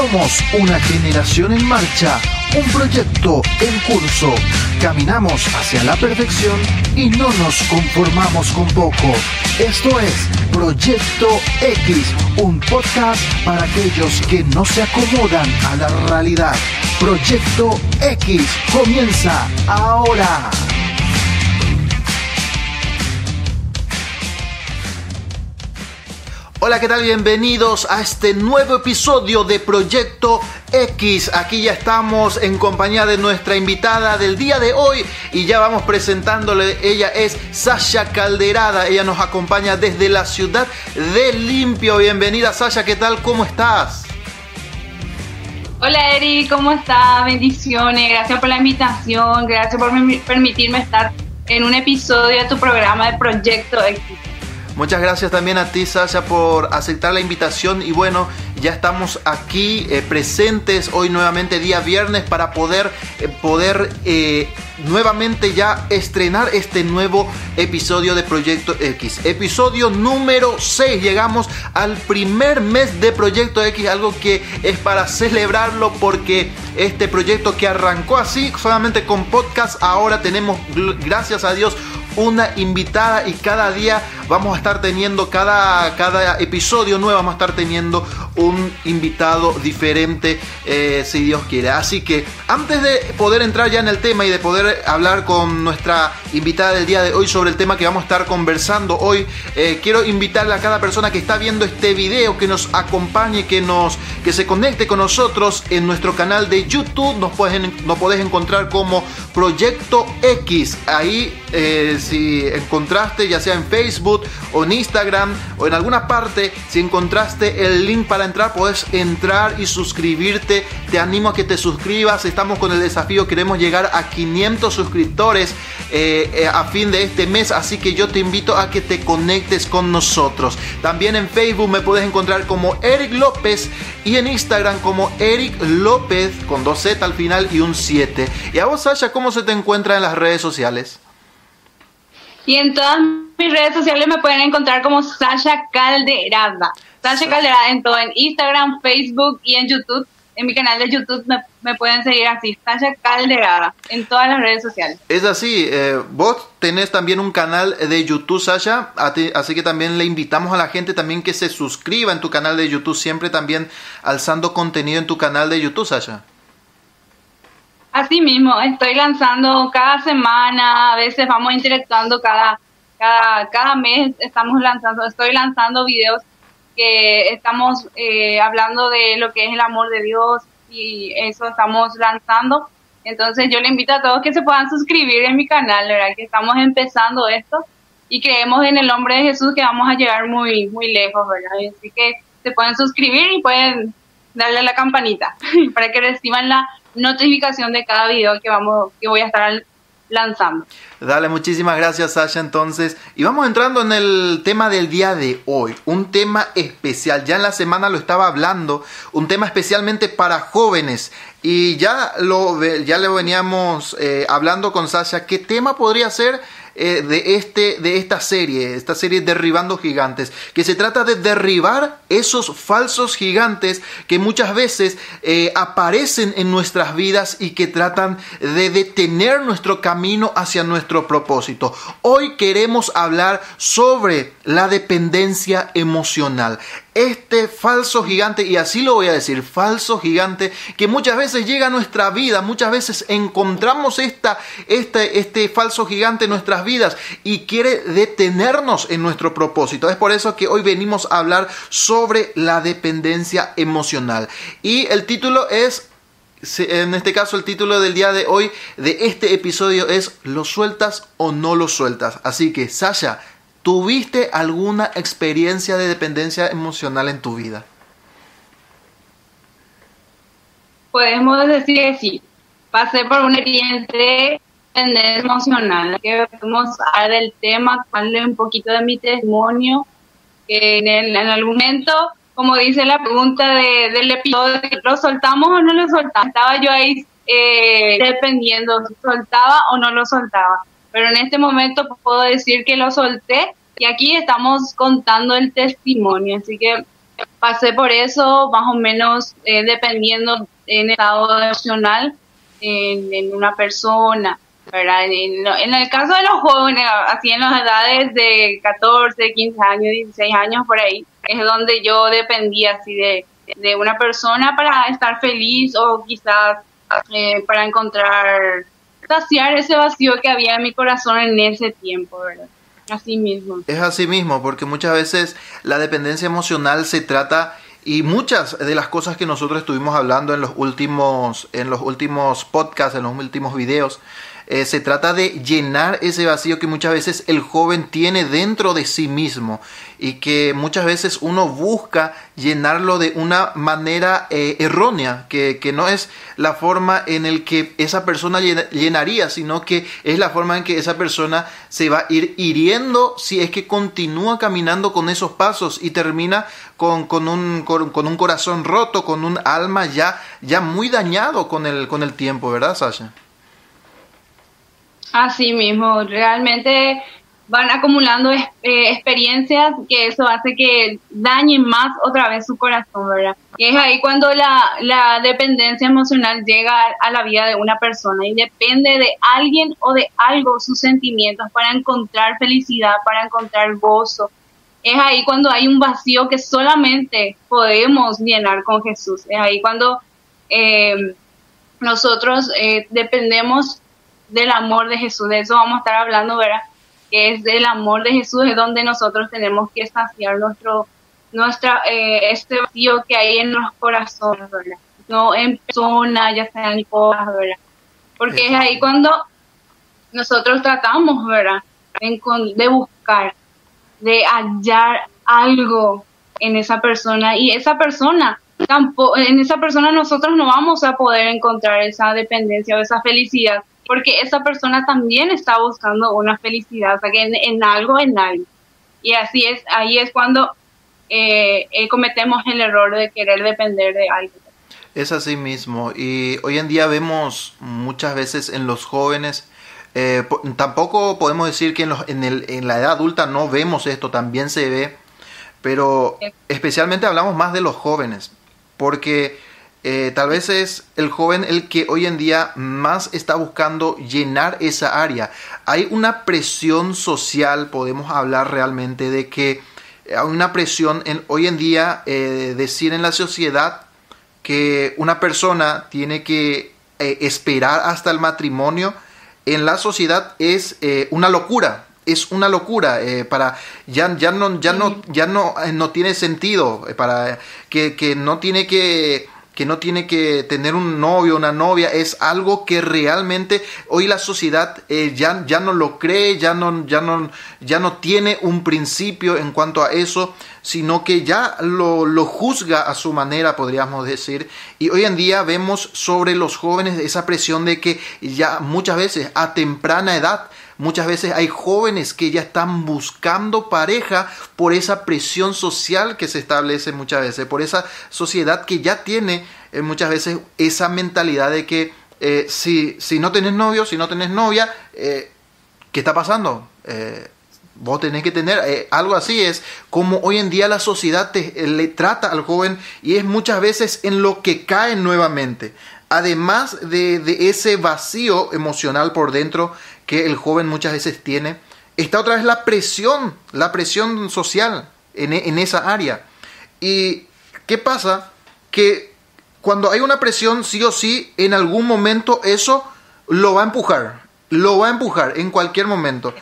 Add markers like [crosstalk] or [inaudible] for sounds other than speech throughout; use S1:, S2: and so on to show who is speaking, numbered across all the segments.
S1: Somos una generación en marcha, un proyecto en curso. Caminamos hacia la perfección y no nos conformamos con poco. Esto es Proyecto X, un podcast para aquellos que no se acomodan a la realidad. Proyecto X comienza ahora. Hola, ¿qué tal? Bienvenidos a este nuevo episodio de Proyecto X. Aquí ya estamos en compañía de nuestra invitada del día de hoy y ya vamos presentándole. Ella es Sasha Calderada. Ella nos acompaña desde la ciudad de Limpio. Bienvenida Sasha, ¿qué tal? ¿Cómo estás?
S2: Hola Eri, ¿cómo estás? Bendiciones. Gracias por la invitación. Gracias por permitirme estar en un episodio de tu programa de Proyecto X.
S1: Muchas gracias también a ti, Sasha, por aceptar la invitación. Y bueno, ya estamos aquí eh, presentes hoy nuevamente, día viernes, para poder, eh, poder eh, nuevamente ya estrenar este nuevo episodio de Proyecto X. Episodio número 6. Llegamos al primer mes de Proyecto X, algo que es para celebrarlo porque este proyecto que arrancó así, solamente con podcast, ahora tenemos, gracias a Dios, una invitada y cada día vamos a estar teniendo, cada, cada episodio nuevo vamos a estar teniendo un invitado diferente eh, si Dios quiere. Así que antes de poder entrar ya en el tema y de poder hablar con nuestra invitada del día de hoy sobre el tema que vamos a estar conversando hoy, eh, quiero invitarle a cada persona que está viendo este video que nos acompañe, que, nos, que se conecte con nosotros en nuestro canal de YouTube. Nos, pueden, nos podés encontrar como Proyecto X. Ahí eh, si encontraste ya sea en Facebook o en Instagram o en alguna parte, si encontraste el link para entrar, puedes entrar y suscribirte. Te animo a que te suscribas. Estamos con el desafío, queremos llegar a 500 suscriptores eh, eh, a fin de este mes, así que yo te invito a que te conectes con nosotros. También en Facebook me puedes encontrar como Eric López y en Instagram como Eric López con dos Z al final y un 7. Y a vos, Sasha, ¿cómo se te encuentra en las redes sociales?
S2: Y en todas mis redes sociales me pueden encontrar como Sasha Calderada. Sasha Calderada en todo, en Instagram, Facebook y en YouTube. En mi canal de YouTube me, pueden seguir así, Sasha Calderada, en todas las redes sociales.
S1: Es así, eh, vos tenés también un canal de YouTube, Sasha, así que también le invitamos a la gente también que se suscriba en tu canal de YouTube, siempre también alzando contenido en tu canal de YouTube, Sasha.
S2: Así mismo, estoy lanzando cada semana, a veces vamos interactuando cada, cada, cada mes, estamos lanzando, estoy lanzando videos que estamos eh, hablando de lo que es el amor de Dios y eso estamos lanzando. Entonces yo le invito a todos que se puedan suscribir en mi canal, ¿verdad? Que estamos empezando esto y creemos en el nombre de Jesús que vamos a llegar muy, muy lejos, ¿verdad? Así que se pueden suscribir y pueden darle a la campanita [laughs] para que reciban la notificación de cada video que vamos que voy a estar lanzando.
S1: Dale, muchísimas gracias Sasha entonces. Y vamos entrando en el tema del día de hoy, un tema especial. Ya en la semana lo estaba hablando, un tema especialmente para jóvenes. Y ya lo, ya le veníamos eh, hablando con Sasha, ¿qué tema podría ser? Eh, de, este, de esta serie, esta serie Derribando Gigantes, que se trata de derribar esos falsos gigantes que muchas veces eh, aparecen en nuestras vidas y que tratan de detener nuestro camino hacia nuestro propósito. Hoy queremos hablar sobre la dependencia emocional este falso gigante, y así lo voy a decir, falso gigante, que muchas veces llega a nuestra vida, muchas veces encontramos esta, este, este falso gigante en nuestras vidas y quiere detenernos en nuestro propósito. Es por eso que hoy venimos a hablar sobre la dependencia emocional. Y el título es en este caso el título del día de hoy de este episodio es ¿Lo sueltas o no lo sueltas? Así que Sasha, ¿Tuviste alguna experiencia de dependencia emocional en tu vida?
S2: Podemos decir que sí. Pasé por una experiencia de dependencia emocional. Que a hablar del tema, darle un poquito de mi testimonio. Que en, el, en algún momento, como dice la pregunta de, del episodio, ¿lo soltamos o no lo soltamos? Estaba yo ahí eh, dependiendo, soltaba o no lo soltaba pero en este momento puedo decir que lo solté y aquí estamos contando el testimonio, así que pasé por eso, más o menos eh, dependiendo en estado emocional en, una persona. en, el caso de los jóvenes, así en las edades de 14, 15 años, 16 años por ahí, es donde yo dependía así de, de una persona para estar feliz o quizás eh, para encontrar, saciar ese vacío que había en mi corazón en ese tiempo, ¿verdad? Así mismo.
S1: Es así mismo, porque muchas veces la dependencia emocional se trata y muchas de las cosas que nosotros estuvimos hablando en los últimos, en los últimos podcasts, en los últimos videos, eh, se trata de llenar ese vacío que muchas veces el joven tiene dentro de sí mismo y que muchas veces uno busca llenarlo de una manera eh, errónea, que, no es la forma en el que esa persona llenaría, sino que es la forma en que esa persona se va a ir hiriendo si es que continúa caminando con esos pasos y termina con, un, con, un corazón roto, con un alma ya, ya muy dañado con el, con el tiempo, ¿verdad, Sasha?
S2: Así mismo, realmente van acumulando eh, experiencias que eso hace que dañen más otra vez su corazón, ¿verdad? Y es ahí cuando la, la dependencia emocional llega a la vida de una persona y depende de alguien o de algo sus sentimientos para encontrar felicidad, para encontrar gozo. Es ahí cuando hay un vacío que solamente podemos llenar con Jesús. Es ahí cuando eh, nosotros eh, dependemos del amor de Jesús. De eso vamos a estar hablando, ¿verdad? Que es del amor de Jesús, es donde nosotros tenemos que saciar nuestro, nuestra, eh, este vacío que hay en los corazones, ¿verdad? No en personas, ya sean en cosas, ¿verdad? Porque es ahí cuando nosotros tratamos, ¿verdad? De buscar, de hallar algo en esa persona y esa persona tampoco en esa persona nosotros no vamos a poder encontrar esa dependencia o esa felicidad porque esa persona también está buscando una felicidad, o sea, que en, algo, en algo. Y así es, ahí es cuando eh, eh, cometemos el error de querer depender de algo.
S1: Es así mismo, y hoy en día vemos muchas veces en los jóvenes, eh, tampoco podemos decir que en, los, en, el, en la edad adulta no vemos esto, también se ve, pero especialmente hablamos más de los jóvenes, porque eh, tal vez es el joven el que hoy en día más está buscando llenar esa área. Hay una presión social, podemos hablar realmente de que hay una presión en, hoy en día eh, decir en la sociedad que una persona tiene que eh, esperar hasta el matrimonio en la sociedad es una locura es una locura para ya, ya no ya no ya no no tiene sentido para que, que no tiene que que no tiene que tener un novio, una novia, es algo que realmente hoy la sociedad eh, ya, ya no lo cree, ya no, ya, no, ya no tiene un principio en cuanto a eso, sino que ya lo, lo juzga a su manera, podríamos decir. Y hoy en día vemos sobre los jóvenes esa presión de que ya muchas veces a temprana edad Muchas veces hay jóvenes que ya están buscando pareja por esa presión social que se establece muchas veces, por esa sociedad que ya tiene eh, muchas veces esa mentalidad de que eh, si, si, no tenés novio, si no tenés novia, eh, ¿qué está pasando? vos tenés que tener algo así es como hoy en día la sociedad le trata al joven y es muchas veces en lo que cae nuevamente además de, ese vacío emocional por dentro que el joven muchas veces tiene, está otra vez la presión, la presión social en, en esa área. ¿Y qué pasa? Que cuando hay una presión, sí o sí, en algún momento eso lo va a empujar, lo va a empujar en cualquier momento.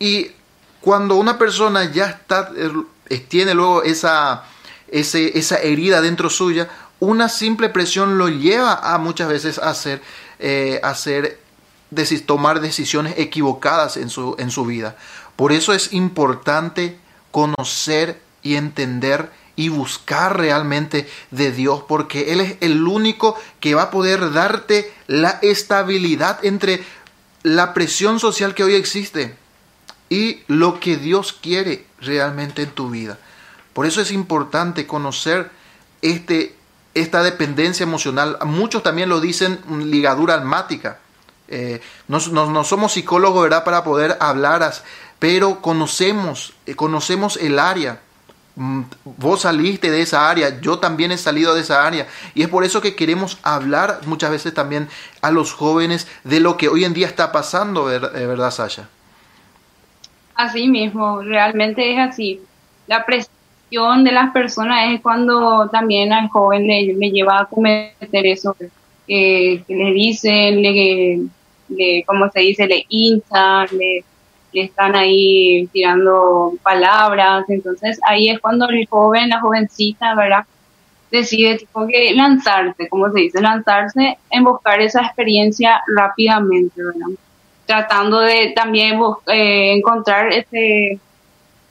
S1: Y cuando una persona ya está, eh, tiene luego esa, esa herida dentro suya, una simple presión lo lleva a muchas veces a hacer, eh, hacer tomar decisiones equivocadas en su, en su vida. Por eso es importante conocer y entender y buscar realmente de Dios, porque Él es el único que va a poder darte la estabilidad entre la presión social que hoy existe y lo que Dios quiere realmente en tu vida. Por eso es importante conocer este, esta dependencia emocional. Muchos también lo dicen ligadura almática. Eh, no, somos psicólogos, ¿verdad?, para poder hablar, pero conocemos, eh, conocemos el área mm, vos saliste de esa área, yo también he salido de esa área. Y es por eso que queremos hablar muchas veces también a los jóvenes de lo que hoy en día está pasando, ¿verdad, Sasha?
S2: Así mismo, realmente es así. La de las personas es cuando también al joven le, lleva a cometer eso, que le dicen, le, le, como se dice, le hinchan, le, están ahí tirando palabras. Entonces ahí es cuando el joven, la jovencita, ¿verdad? Decide tipo que lanzarse, como se dice, lanzarse en buscar esa experiencia rápidamente, ¿verdad? tratando de también eh, encontrar ese,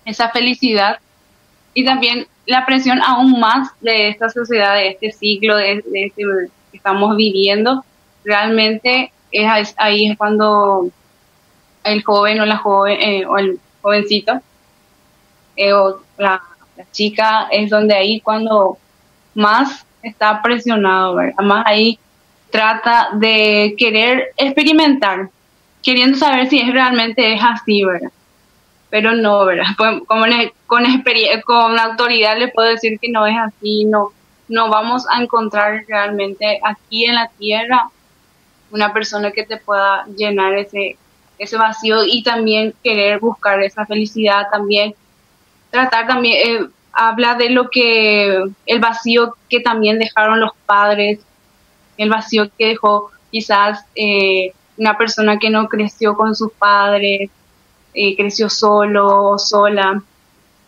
S2: esa felicidad y también la presión aún más de esta sociedad, de este siglo, de, este que estamos viviendo, realmente es ahí es cuando el joven o la joven eh, o el jovencito eh, o la, chica es donde ahí cuando más está presionado, ¿verdad? Más ahí trata de querer experimentar, queriendo saber si es realmente es así, ¿verdad? Pero no, ¿verdad? [laughs] Pues, como con, con autoridad le puedo decir que no es así, no, no vamos a encontrar realmente aquí en la tierra una persona que te pueda llenar ese, ese vacío y también querer buscar esa felicidad también tratar también eh, habla de lo que el vacío que también dejaron los padres el vacío que dejó quizás eh, una persona que no creció con sus padres, eh, creció solo o sola.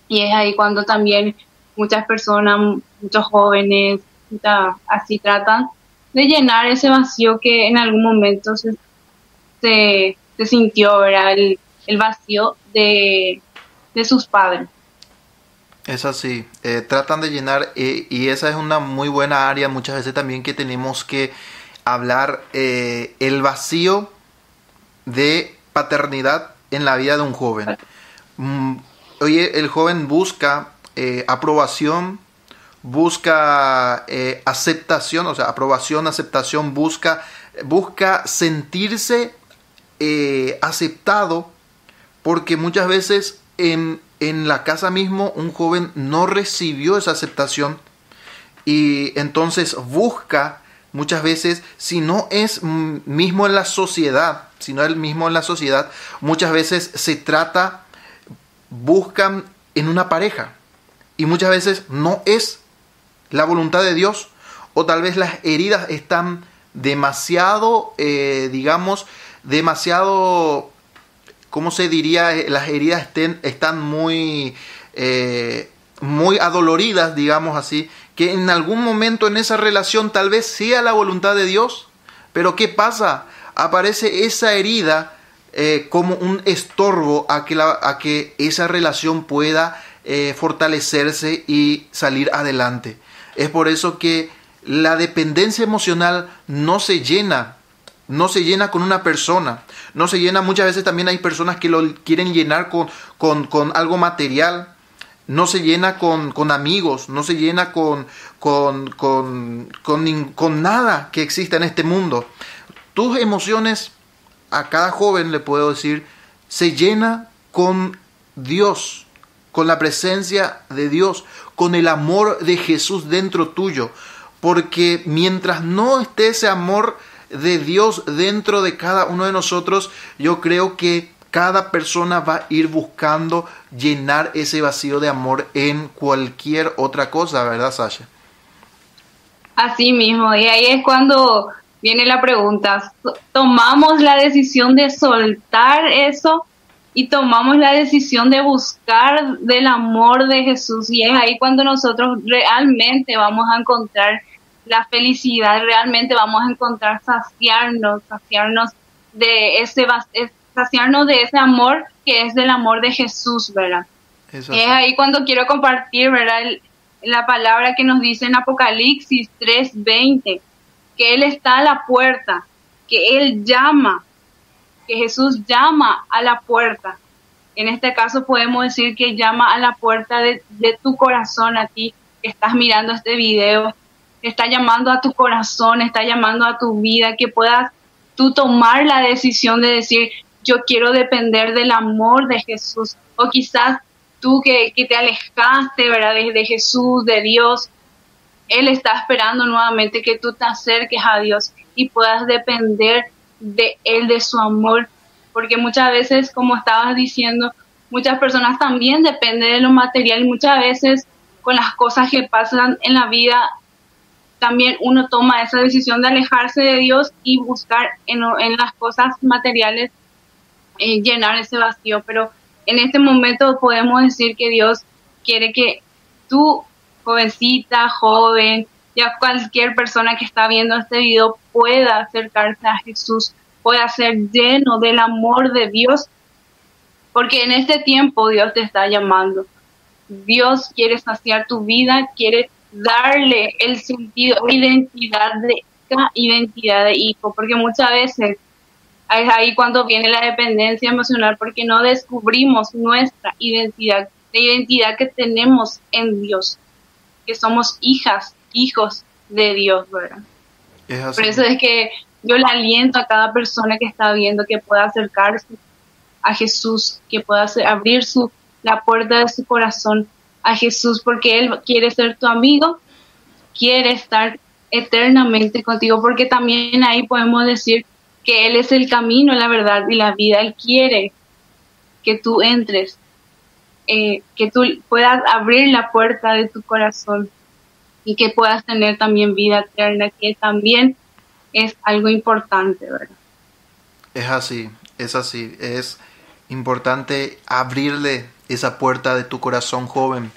S2: Y es ahí cuando también muchas personas, muchos jóvenes, así tratan de llenar ese vacío que en algún momento se, se, sintió, ¿verdad? El, el vacío de, de, sus padres.
S1: Es así, eh, tratan de llenar y esa es una muy buena área muchas veces también que tenemos que hablar eh, el vacío de paternidad en la vida de un joven. Mm, oye, el joven busca eh, aprobación, busca eh, aceptación, o sea, aprobación, aceptación, busca, busca sentirse aceptado, porque muchas veces en, en la casa mismo un joven no recibió esa aceptación y entonces busca muchas veces, si no es mismo en la sociedad, si no es mismo en la sociedad, muchas veces se trata, buscan en una pareja. Y muchas veces no es la voluntad de Dios. O tal vez las heridas están demasiado, eh, digamos, demasiado, ¿cómo se diría? Las heridas estén, están muy, eh, muy adoloridas, digamos así, que en algún momento en esa relación tal vez sea la voluntad de Dios, pero ¿qué pasa? Aparece esa herida eh, como un estorbo a que, a que esa relación pueda eh, fortalecerse y salir adelante. Es por eso que la dependencia emocional no se llena, no se llena con una persona, no se llena, muchas veces también hay personas que lo quieren llenar con, con, con algo material, no se llena con, con amigos, no se llena con, con, con, con, nada que exista en este mundo. Tus emociones, a cada joven le puedo decir, se llena con Dios, con la presencia de Dios, con el amor de Jesús dentro tuyo. Porque mientras no esté ese amor de Dios dentro de cada uno de nosotros, yo creo que cada persona va a ir buscando llenar ese vacío de amor en cualquier otra cosa, ¿verdad, Sasha?
S2: Así mismo, y ahí es cuando viene la pregunta, tomamos la decisión de soltar eso y tomamos la decisión de buscar del amor de Jesús y es ahí cuando nosotros realmente vamos a encontrar la felicidad, realmente vamos a encontrar saciarnos, saciarnos de ese, saciarnos de ese amor que es del amor de Jesús, ¿verdad? Es ahí cuando quiero compartir, ¿verdad? la palabra que nos dice en Apocalipsis 3:20, que Él está a la puerta, que Él llama, que Jesús llama a la puerta. En este caso podemos decir que llama a la puerta de, de tu corazón a ti que estás mirando este video, está llamando a tu corazón, está llamando a tu vida, que puedas tú tomar la decisión de decir, yo quiero depender del amor de Jesús. O quizás tú que, que te alejaste, ¿verdad? De, de Jesús, de Dios, Él está esperando nuevamente que tú te acerques a Dios y puedas depender de Él, de su amor, porque muchas veces, como estabas diciendo, muchas personas también dependen de lo material muchas veces con las cosas que pasan en la vida, también uno toma esa decisión de alejarse de Dios y buscar en, en las cosas materiales eh, llenar ese vacío. Pero en este momento podemos decir que Dios quiere que tú, jovencita, joven, ya cualquier persona que está viendo este video pueda acercarse a Jesús, pueda ser lleno del amor de Dios, porque en este tiempo Dios te está llamando. Dios quiere saciar tu vida, quiere darle el sentido, identidad de identidad de hijo, porque muchas veces es ahí cuando viene la dependencia emocional, porque no descubrimos nuestra identidad, la identidad que tenemos en Dios, que somos hijas, hijos de Dios, ¿verdad? Por eso es que yo le aliento a cada persona que está viendo que pueda acercarse a Jesús, que pueda abrir su, la puerta de su corazón a Jesús, porque Él quiere ser tu amigo, quiere estar eternamente contigo, porque también ahí podemos decir que Él es el camino, la verdad y la vida. Él quiere que tú entres, eh, que tú puedas abrir la puerta de tu corazón y que puedas tener también vida eterna, que también es algo importante, ¿verdad?
S1: Es así, es así, es importante abrirle esa puerta de tu corazón joven.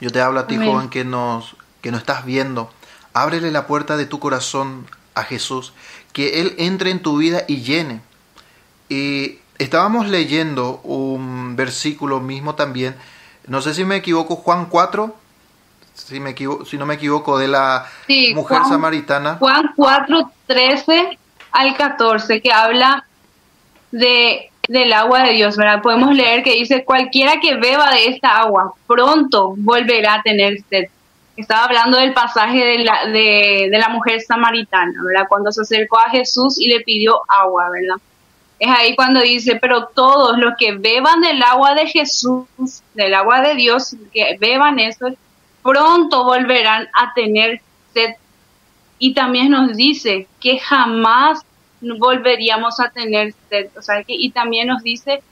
S1: Yo te hablo a ti, joven, que nos, que nos estás viendo. Ábrele la puerta de tu corazón a Jesús, que Él entre en tu vida y llene. Y estábamos leyendo un versículo mismo también, no sé si me equivoco, Juan 4, si, me si no me equivoco, de la mujer samaritana.
S2: Juan 4, 13 al 14, que habla de del agua de Dios, ¿verdad? Podemos leer que dice, cualquiera que beba de esta agua, pronto volverá a tener sed. Estaba hablando del pasaje de la, de, de la mujer samaritana, ¿verdad? Cuando se acercó a Jesús y le pidió agua, ¿verdad? Es ahí cuando dice, pero todos los que beban del agua de Jesús, del agua de Dios, que beban eso, pronto volverán a tener sed. Y también nos dice que jamás volveríamos a tener sed. O sea, que, y también nos dice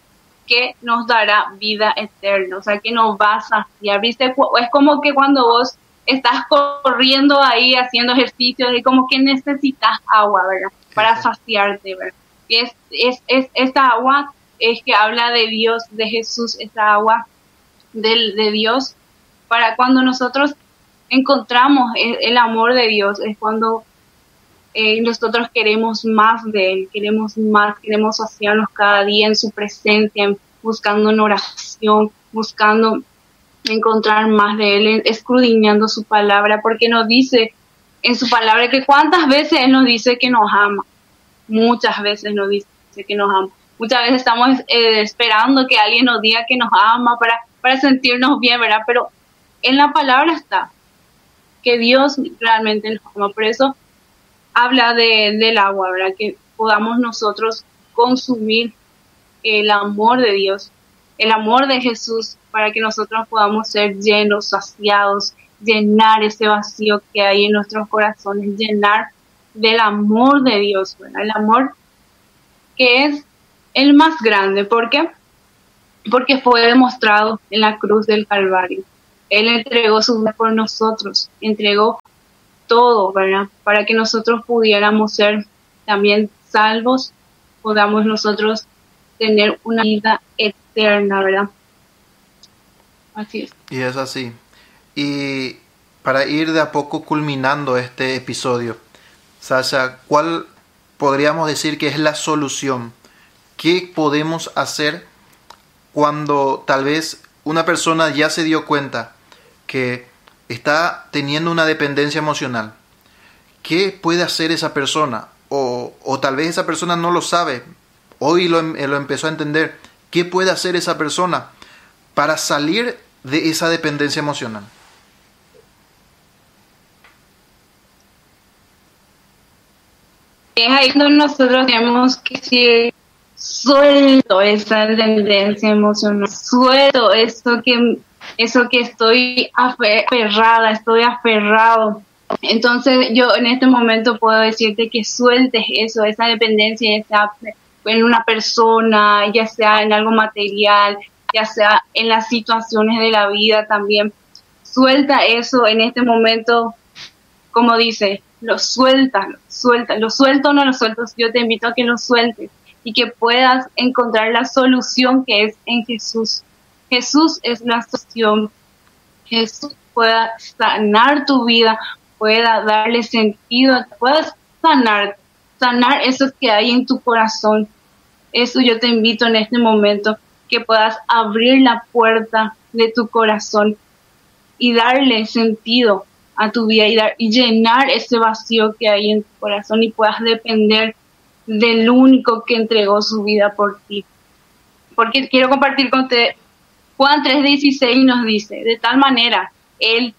S2: que nos dará vida eterna, o sea, que nos va a saciar. ¿Viste? Es como que cuando vos estás corriendo ahí haciendo ejercicios y como que necesitas agua, ¿verdad? Para saciarte, ¿verdad? Y es, es, agua es que habla de Dios, de Jesús, esta agua del, de Dios, para cuando nosotros encontramos el amor de Dios, es cuando eh, nosotros queremos más de Él, queremos más, queremos saciarnos cada día en su presencia, buscando en oración, buscando encontrar más de Él, escudriñando su palabra, porque nos dice en su palabra que cuántas veces Él nos dice que nos ama, muchas veces nos dice que nos ama. Muchas veces estamos eh, esperando que alguien nos diga que nos ama para, para sentirnos bien, ¿verdad? Pero en la palabra está que Dios realmente nos ama. Por eso habla de, del agua, ¿verdad? Que podamos nosotros consumir el amor de Dios, el amor de Jesús, para que nosotros podamos ser llenos, saciados, llenar ese vacío que hay en nuestros corazones, llenar del amor de Dios, ¿verdad? El amor que es el más grande. ¿Por qué? Porque fue demostrado en la cruz del Calvario. Él entregó su vida por nosotros, entregó todo, ¿verdad? Para que nosotros pudiéramos ser también salvos, podamos nosotros tener una vida eterna, ¿verdad? Así es.
S1: Y es así. Y para ir de a poco culminando este episodio, Sasha, ¿cuál podríamos decir que es la solución? ¿Qué podemos hacer cuando tal vez una persona ya se dio cuenta que está teniendo una dependencia emocional. ¿Qué puede hacer esa persona? O, o tal vez esa persona no lo sabe, hoy lo, em, lo empezó a entender. ¿Qué puede hacer esa persona para salir de esa dependencia emocional?
S2: Es ahí donde nosotros tenemos que decir suelto esa tendencia emocional, suelto eso que, eso que estoy aferrada, estoy aferrado. Entonces yo en este momento puedo decirte que sueltes eso, esa dependencia, sea en una persona, ya sea en algo material, ya sea en las situaciones de la vida también. Suelta eso en este momento, como dice, lo suelta, lo suelta, lo suelto o no lo suelto, yo te invito a que lo sueltes y que puedas encontrar la solución que es en Jesús. Jesús es la solución. Jesús pueda sanar tu vida, pueda darle sentido, puedas sanar, sanar eso que hay en tu corazón. Eso yo te invito en este momento, que puedas abrir la puerta de tu corazón y darle sentido a tu vida y, dar, y llenar ese vacío que hay en tu corazón y puedas depender del único que entregó su vida por ti. Porque quiero compartir con usted, Juan 3:16 nos dice, de tal manera, Él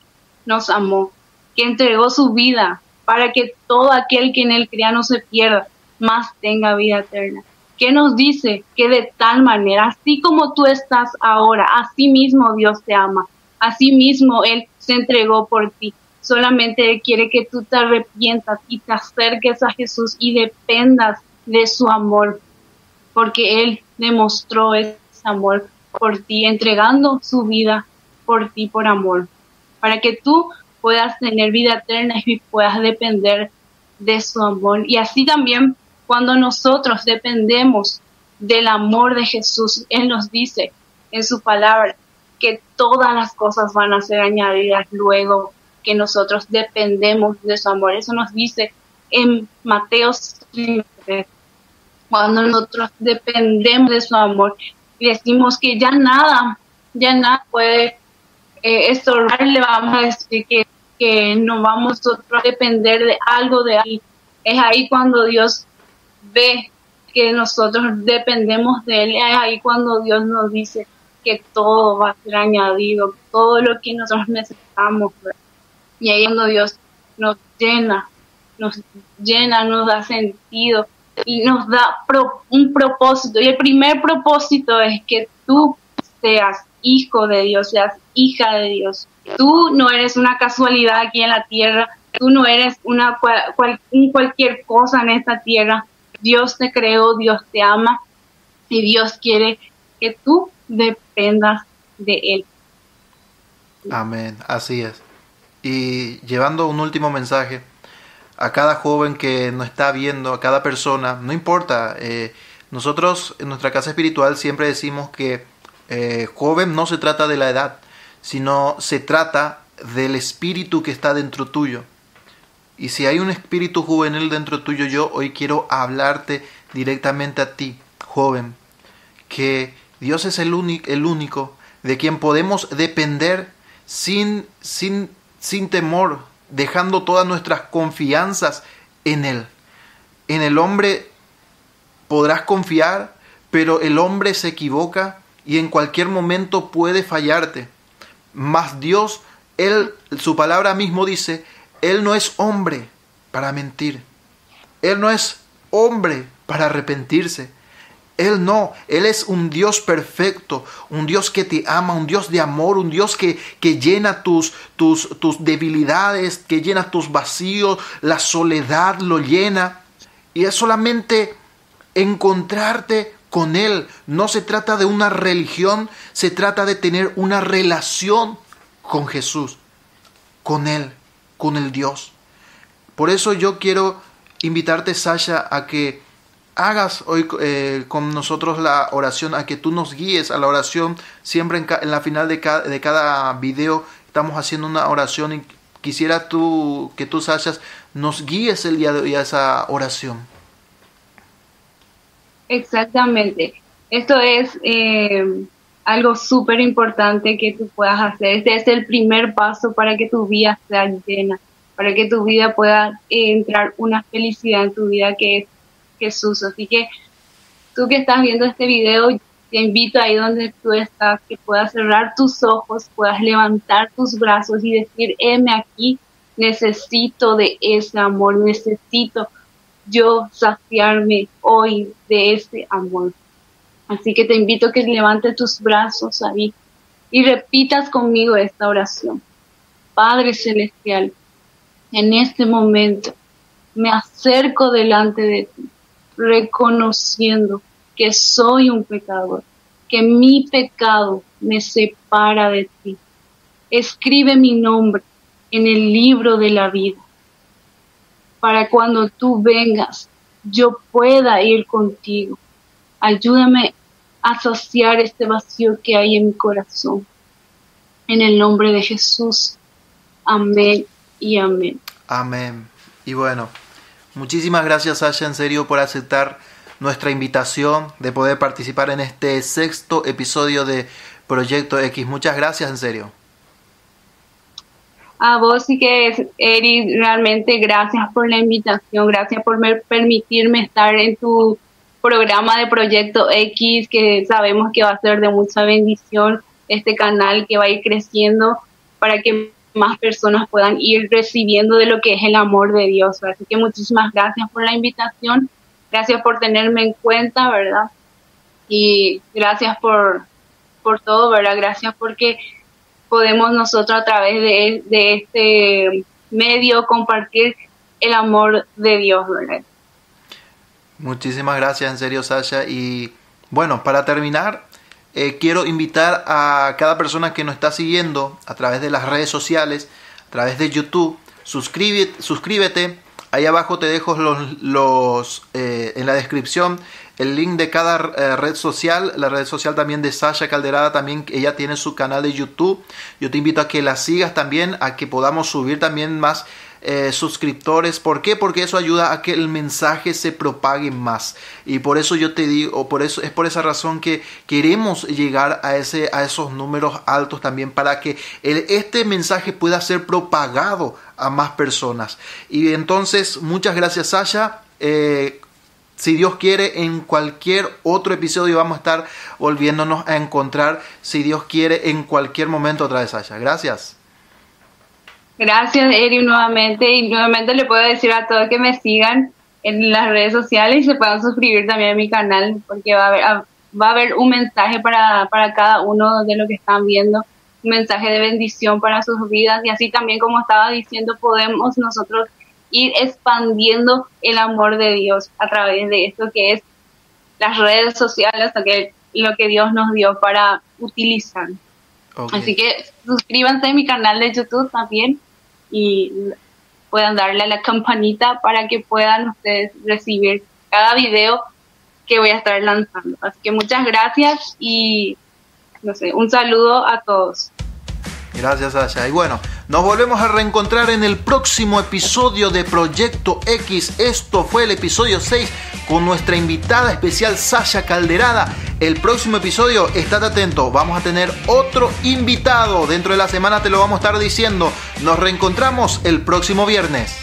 S2: nos amó, que entregó su vida para que todo aquel que en Él crea no se pierda, más tenga vida eterna. ¿Qué nos dice? Que de tal manera, así como tú estás ahora, así mismo Dios te ama, así mismo Él se entregó por ti solamente Él quiere que tú te arrepientas y te acerques a Jesús y dependas de su amor, porque Él demostró ese amor por ti, entregando su vida por ti por amor, para que tú puedas tener vida eterna y puedas depender de su amor. Y así también cuando nosotros dependemos del amor de Jesús, Él nos dice en su palabra que todas las cosas van a ser añadidas luego que nosotros dependemos de su amor. Eso nos dice en Mateo cuando nosotros dependemos de su amor y decimos que ya nada, ya nada puede eh, estorbarle, vamos a decir que, que no vamos a depender de algo de ahí. Es ahí cuando Dios ve que nosotros dependemos de Él, es ahí cuando Dios nos dice que todo va a ser añadido, todo lo que nosotros necesitamos. Y ahí cuando Dios nos llena, nos llena, nos da sentido y nos da un propósito. Y el primer propósito es que tú seas hijo de Dios, seas hija de Dios. Tú no eres una casualidad aquí en la tierra, tú no eres una cualquier cosa en esta tierra. Dios te creó, Dios te ama y Dios quiere que tú dependas de Él.
S1: Amén, así es. Y llevando un último mensaje a cada joven que nos está viendo, a cada persona, no importa, eh, nosotros en nuestra casa espiritual siempre decimos que eh, joven no se trata de la edad, sino se trata del espíritu que está dentro tuyo. Y si hay un espíritu juvenil dentro tuyo, yo hoy quiero hablarte directamente a ti, joven, que Dios es el, único, el único de quien podemos depender sin, sin sin temor, dejando todas nuestras confianzas en Él. En el hombre podrás confiar, pero el hombre se equivoca y en cualquier momento puede fallarte. Mas Dios, Él, su palabra mismo dice, Él no es hombre para mentir. Él no es hombre para arrepentirse. Él no, Él es un Dios perfecto, un Dios que te ama, un Dios de amor, un Dios que, que llena tus, tus, tus debilidades, que llena tus vacíos, la soledad lo llena. Y es solamente encontrarte con Él. No se trata de una religión, se trata de tener una relación con Jesús, con Él, con el Dios. Por eso yo quiero invitarte, Sasha, a que hagas hoy eh, con nosotros la oración, a que tú nos guíes a la oración. Siempre en, la final de cada, de cada video estamos haciendo una oración y quisiera tú que tú, Sasha, nos guíes el día de hoy a esa oración.
S2: Exactamente. Esto es eh, algo súper importante que tú puedas hacer. Este es el primer paso para que tu vida sea llena, para que tu vida pueda entrar una felicidad en tu vida que es Jesús. Así que tú que estás viendo este video, te invito ahí donde tú estás, que puedas cerrar tus ojos, puedas levantar tus brazos y decir, heme aquí, necesito de ese amor, necesito yo saciarme hoy de ese amor. Así que te invito a que levantes tus brazos ahí y repitas conmigo esta oración. Padre Celestial, en este momento me acerco delante de ti, reconociendo que soy un pecador, que mi pecado me separa de ti. Escribe mi nombre en el libro de la vida, para cuando tú vengas yo pueda ir contigo. Ayúdame a saciar este vacío que hay en mi corazón. En el nombre de Jesús. Amén y amén.
S1: Amén. Y bueno, muchísimas gracias Sasha en serio por aceptar nuestra invitación de poder participar en este sexto episodio de Proyecto X. Muchas gracias en serio.
S2: A vos y que es, Eri, realmente gracias por la invitación, gracias por permitirme estar en tu programa de Proyecto X, que sabemos que va a ser de mucha bendición este canal que va a ir creciendo para que más personas puedan ir recibiendo de lo que es el amor de Dios. Así que muchísimas gracias por la invitación, gracias por tenerme en cuenta, ¿verdad? Y gracias por, por todo, ¿verdad? Gracias porque podemos nosotros a través de, de este medio compartir el amor de Dios, ¿verdad?
S1: Muchísimas gracias, en serio, Sasha. Y bueno, para terminar, eh, quiero invitar a cada persona que nos está siguiendo a través de las redes sociales, a través de YouTube, suscríbete, suscríbete. Ahí abajo te dejo los, los eh, en la descripción el link de cada eh, red social, la red social también de Sasha Calderada, también ella tiene su canal de YouTube. Yo te invito a que la sigas también, a que podamos subir también más eh, suscriptores. ¿Por qué? Porque eso ayuda a que el mensaje se propague más. Y por eso yo te digo, por eso es por esa razón que queremos llegar a ese a esos números altos también para que este mensaje pueda ser propagado a más personas. Y entonces, muchas gracias Sasha. Eh, si Dios quiere, en cualquier otro episodio vamos a estar volviéndonos a encontrar, si Dios quiere, en cualquier momento otra vez, Sasha. Gracias.
S2: Gracias, Eri, nuevamente. Y nuevamente le puedo decir a todos que me sigan en las redes sociales y se puedan suscribir también a mi canal, porque va a haber, va a haber un mensaje para, para cada uno de los que están viendo, un mensaje de bendición para sus vidas. Y así también, como estaba diciendo, podemos nosotros ir expandiendo el amor de Dios a través de esto que es las redes sociales, que lo que Dios nos dio para utilizar. Así que suscríbanse a mi canal de YouTube también y puedan darle a la campanita para que puedan ustedes recibir cada video que voy a estar lanzando. Así que muchas gracias y no sé, un saludo a todos.
S1: Gracias, Sasha. Y bueno, nos volvemos a reencontrar en el próximo episodio de Proyecto X. Esto fue el episodio 6 con nuestra invitada especial Sasha Calderada. El próximo episodio, estate atento, vamos a tener otro invitado. Dentro de la semana te lo vamos a estar diciendo. Nos reencontramos el próximo viernes.